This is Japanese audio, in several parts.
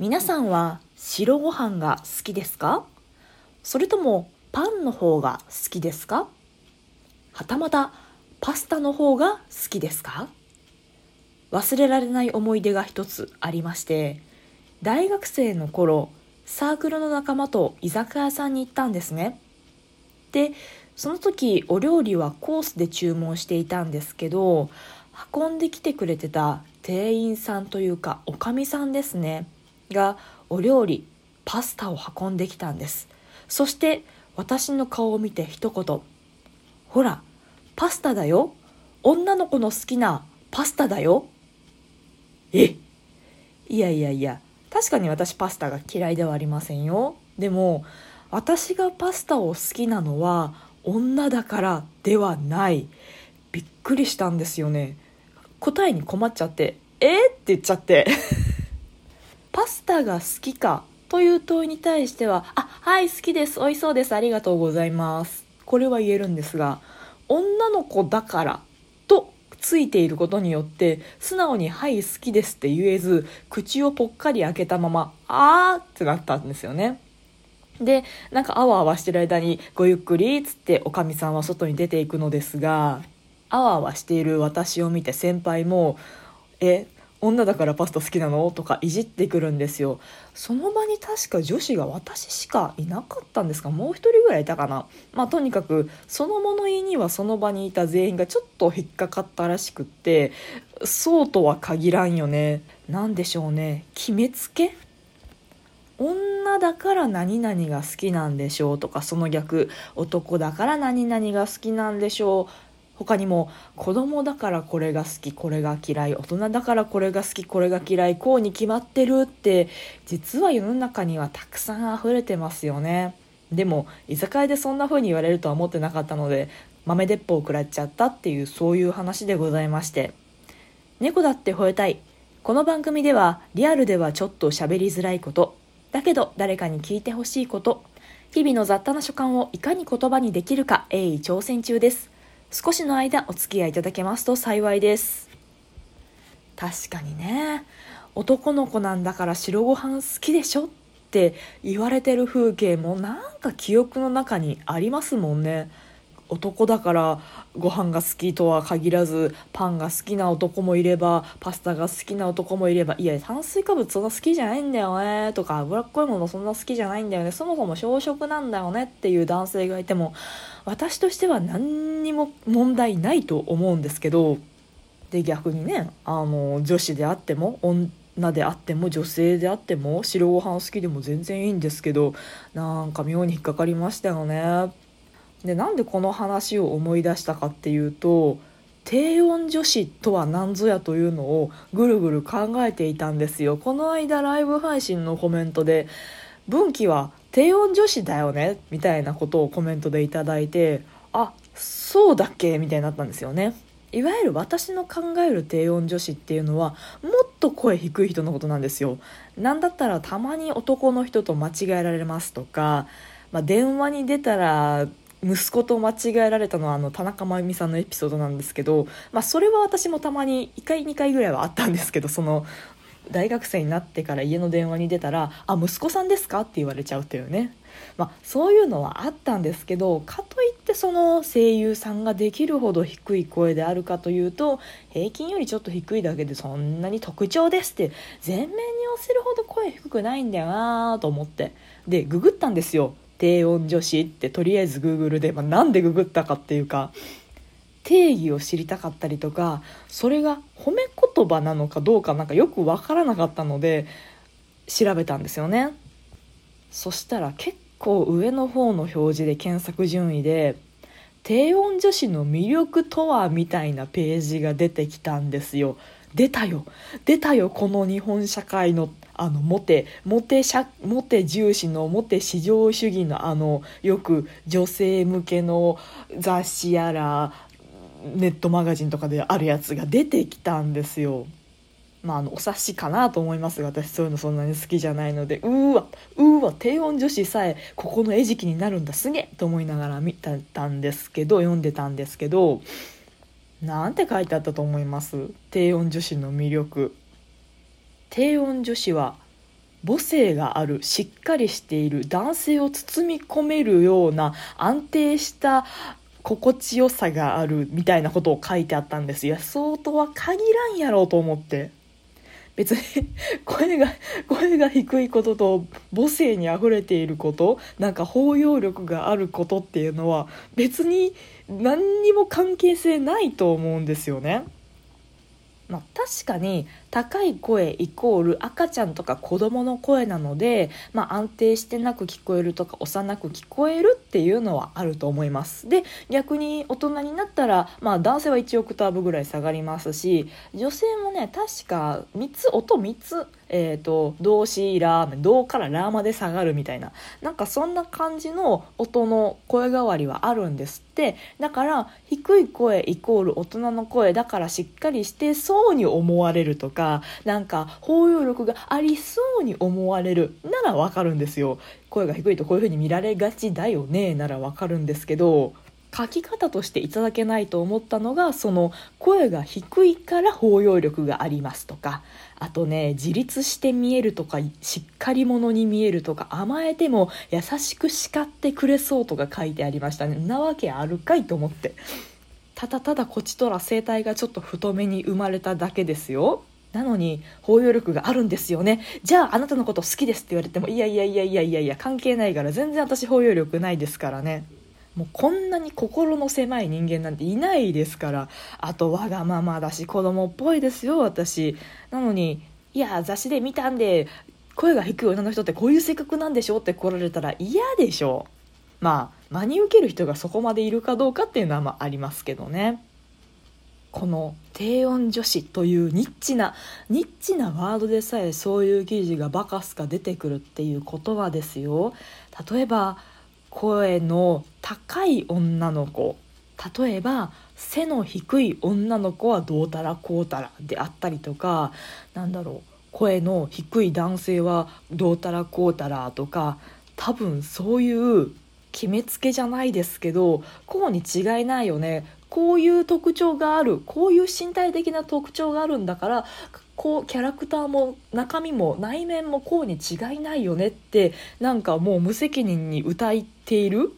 皆さんは白ご飯が好きですか？それともパンの方が好きですか？はたまたパスタの方が好きですか？忘れられない思い出が一つありまして大学生の頃サークルの仲間と居酒屋さんに行ったんですね。でその時お料理はコースで注文していたんですけど運んできてくれてた店員さんというかおかみさんですね。がお料理パスタを運んできたんです。そして私の顔を見て一言「ほらパスタだよ。女の子の好きなパスタだよ」え？いやいやいや確かに私パスタが嫌いではありませんよ。でも私がパスタを好きなのは女だからではない。びっくりしたんですよね。答えに困っちゃって「え？ー?」って言っちゃって。パスタが好きかという問いに対しては「あはい好きです美味しそうですありがとうございます」これは言えるんですが女の子だからとついていることによって素直に「はい好きです」って言えず口をぽっかり開けたまま「あー」ってなったんですよね。でなんかあわあわしてる間に「ごゆっくり」つっておかみさんは外に出ていくのですがあわあわしている私を見て先輩も「え女だからパスタ好きなの?」とかいじってくるんですよ。その場に確か女子が私しかいなかったんですか？もう一人ぐらいいたかな？まあとにかくその物言いにはその場にいた全員がちょっと引っかかったらしくってそうとは限らんよね。何でしょうね。決めつけ女だから何々が好きなんでしょう？とかその逆男だから何々が好きなんでしょう？他にも子供だからこれが好きこれが嫌い大人だからこれが好きこれが嫌いこうに決まってるって実は世の中にはたくさん溢れてますよね。でも居酒屋でそんな風に言われるとは思ってなかったので豆鉄砲を食らっちゃったっていうそういう話でございまして。猫だって吠えたい。この番組ではリアルではちょっと喋りづらいことだけど誰かに聞いてほしいこと日々の雑多な所感をいかに言葉にできるか鋭意挑戦中です。少しの間お付き合いいただけますと幸いです。確かにね。男の子なんだから白ご飯好きでしょって言われてる風景もなんか記憶の中にありますもんね。男だからご飯が好きとは限らずパンが好きな男もいればパスタが好きな男もいればいや炭水化物そんな好きじゃないんだよねとか脂っこいものそんな好きじゃないんだよねそもそも小食なんだよねっていう男性がいても私としては何にも問題ないと思うんですけどで逆にねあの女子であっても女であっても女性であっても白ご飯好きでも全然いいんですけどなんか妙に引っかかりましたよね。でなんでこの話を思い出したかっていうと低温女子とは何ぞやというのをぐるぐる考えていたんですよ。この間ライブ配信のコメントで「文紀は低温女子だよね」みたいなことをコメントで頂いてあそうだっけ？みたいになったんですよね。いわゆる私の考える低温女子っていうのはもっと声低い人のことなんですよ。なんだったらたまに男の人と間違えられますとか、まあ、電話に出たら息子と間違えられたのはあの田中真由美さんのエピソードなんですけど、まあ、それは私もたまに1回2回ぐらいはあったんですけどその大学生になってから家の電話に出たら「あ息子さんですか?」って言われちゃうというね、まあ、そういうのはあったんですけどかといってその声優さんができるほど低い声であるかというと平均よりちょっと低いだけでそんなに特徴ですって全面に押せるほど声低くないんだよなと思ってでググったんですよ低温女子ってとりあえず Google で、まあ、なんでググったかっていうか定義を知りたかったりとかそれが褒め言葉なのかどうかなんかよく分からなかったので調べたんですよね。そしたら結構上の方の表示で検索順位で低温女子の魅力とはみたいなページが出てきたんですよ。出たよ。出たよこの日本社会のあのモテモテ社モテ重視のモテ至上主義のあのよく女性向けの雑誌やらネットマガジンとかであるやつが出てきたんですよ。まあ、あのお察しかなと思いますが私そういうのそんなに好きじゃないのでうーわうーわ低温女子さえここの餌食になるんだすげえと思いながら見てたんですけど読んでたんですけどなんて書いてあったと思います？低温女子の魅力低温女子は母性があるしっかりしている男性を包み込めるような安定した心地よさがあるみたいなことを書いてあったんですいやそうとは限らんやろうと思って別に声が声が低いことと母性にあふれていることなんか包容力があることっていうのは別に何にも関係性ないと思うんですよね。まあ、確かに高い声イコール赤ちゃんとか子供の声なので、まあ、安定してなく聞こえるとか幼く聞こえるっていうのはあると思います。で逆に大人になったら、まあ、男性は1オクターブぐらい下がりますし女性もね確か3つ音3つえーと、動詞ラーメン動からラーまで下がるみたいななんかそんな感じの音の声変わりはあるんですって。だから低い声イコール大人の声だからしっかりしてそうに思われるとかなんか包容力がありそうに思われるならわかるんですよ。声が低いとこういう風に見られがちだよねならわかるんですけど書き方としていただけないと思ったのがその声が低いから包容力がありますとかあとね自立して見えるとかしっかり者に見えるとか甘えても優しく叱ってくれそうとか書いてありましたね。なわけあるかいと思って。ただただこちとら声帯がちょっと太めに生まれただけですよ。なのに包容力があるんですよね。じゃああなたのこと好きですって言われてもいやいやいやいやいやいや関係ないから全然私包容力ないですからね。もうこんなに心の狭い人間なんていないですから。あとわがままだし子供っぽいですよ私。なのにいや雑誌で見たんで声が低い女の人ってこういう性格なんでしょって来られたら嫌でしょ。まあ真に受ける人がそこまでいるかどうかっていうのはまあありますけどね。この低音女子というニッチなニッチなワードでさえそういう記事がバカすか出てくるっていう言葉ですよ。例えば声の高い女の子。例えば背の低い女の子はどうたらこうたらであったりとか。なんだろう。声の低い男性はどうたらこうたらとか。多分そういう決めつけじゃないですけどこうに違いないよね。こういう特徴があるこういう身体的な特徴があるんだからこうキャラクターも中身も内面もこうに違いないよねってなんかもう無責任に歌っている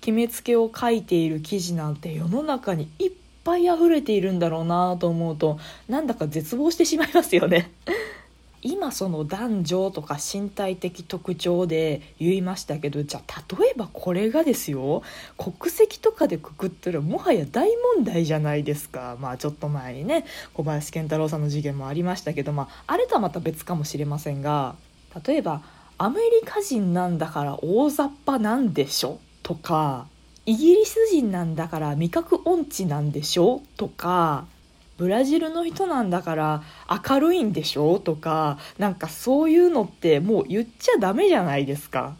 決めつけを書いている記事なんて世の中にいっぱい溢れているんだろうなと思うとなんだか絶望してしまいますよね。今その男女とか身体的特徴で言いましたけどじゃあ例えばこれがですよ。国籍とかでくくったらもはや大問題じゃないですか。まあちょっと前にね小林賢太郎さんの事件もありましたけど、まあ、あれとはまた別かもしれませんが例えばアメリカ人なんだから大雑把なんでしょとかイギリス人なんだから味覚音痴なんでしょとかブラジルの人なんだから明るいんでしょ？とかなんかそういうのってもう言っちゃダメじゃないですか。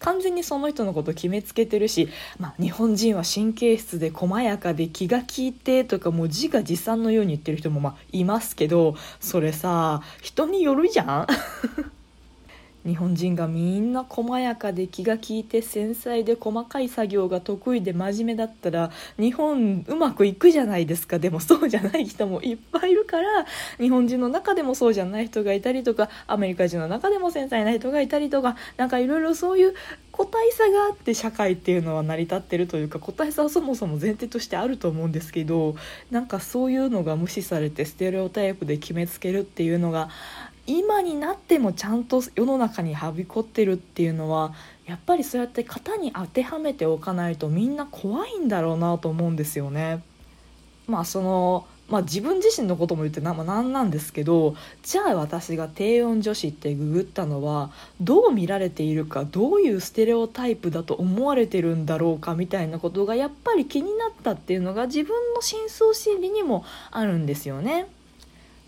完全にその人のこと決めつけてるし、まあ、日本人は神経質で細やかで気が利いてとかもう自画自賛のように言ってる人もまあいますけどそれさ人によるじゃん？日本人がみんな細やかで気が利いて繊細で細かい作業が得意で真面目だったら日本うまくいくじゃないですか。でもそうじゃない人もいっぱいいるから日本人の中でもそうじゃない人がいたりとかアメリカ人の中でも繊細な人がいたりとかなんかいろいろそういう個体差があって社会っていうのは成り立ってるというか個体差はそもそも前提としてあると思うんですけどなんかそういうのが無視されてステレオタイプで決めつけるっていうのが今になってもちゃんと世の中にはびこってるっていうのはやっぱりそうやって型に当てはめておかないとみんな怖いんだろうなと思うんですよね。まあそのまあ、自分自身のことも言ってな、まあ、何なんですけどじゃあ私が低音女子ってググったのはどう見られているかどういうステレオタイプだと思われてるんだろうかみたいなことがやっぱり気になったっていうのが自分の深層心理にもあるんですよね。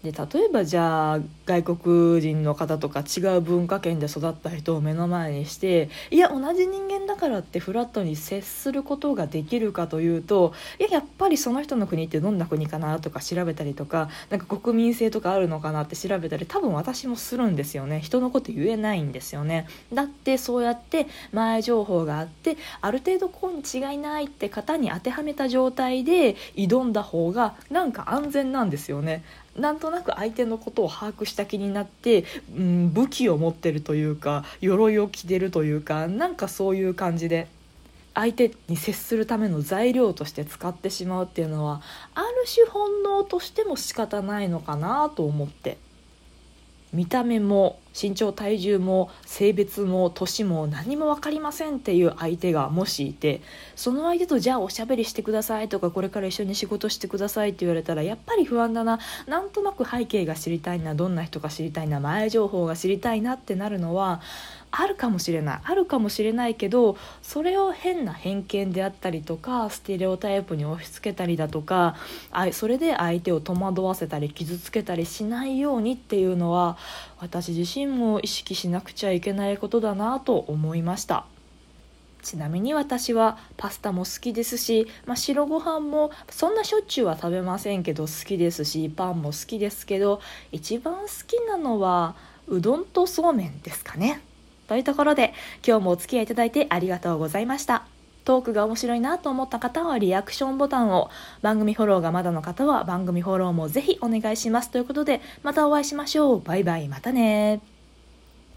で例えばじゃあ外国人の方とか違う文化圏で育った人を目の前にしていや同じ人間だからってフラットに接することができるかというといややっぱりその人の国ってどんな国かなとか調べたりとかなんか国民性とかあるのかなって調べたり多分私もするんですよね。人のこと言えないんですよね。だってそうやって前情報があってある程度こうに違いないって型に当てはめた状態で挑んだ方がなんか安全なんですよね。なんとなく相手のことを把握した気になって、うん、武器を持ってるというか鎧を着てるというかなんかそういう感じで相手に接するための材料として使ってしまうっていうのはある種本能としても仕方ないのかなと思って。見た目も身長体重も性別も年も何も分かりませんっていう相手がもしいてその相手とじゃあおしゃべりしてくださいとかこれから一緒に仕事してくださいって言われたらやっぱり不安だな。なんとなく背景が知りたいなどんな人か知りたいな前情報が知りたいなってなるのはあるかもしれないあるかもしれないけどそれを変な偏見であったりとかステレオタイプに押し付けたりだとかそれで相手を戸惑わせたり傷つけたりしないようにっていうのは私自身も意識しなくちゃいけないことだなと思いました。ちなみに私はパスタも好きですし、まあ、白ご飯もそんなしょっちゅうは食べませんけど好きですしパンも好きですけど一番好きなのはうどんとそうめんですかね。というところで今日もお付き合いいただいてありがとうございました。トークが面白いなと思った方はリアクションボタンを番組フォローがまだの方は番組フォローもぜひお願いしますということでまたお会いしましょう。バイバイ。またね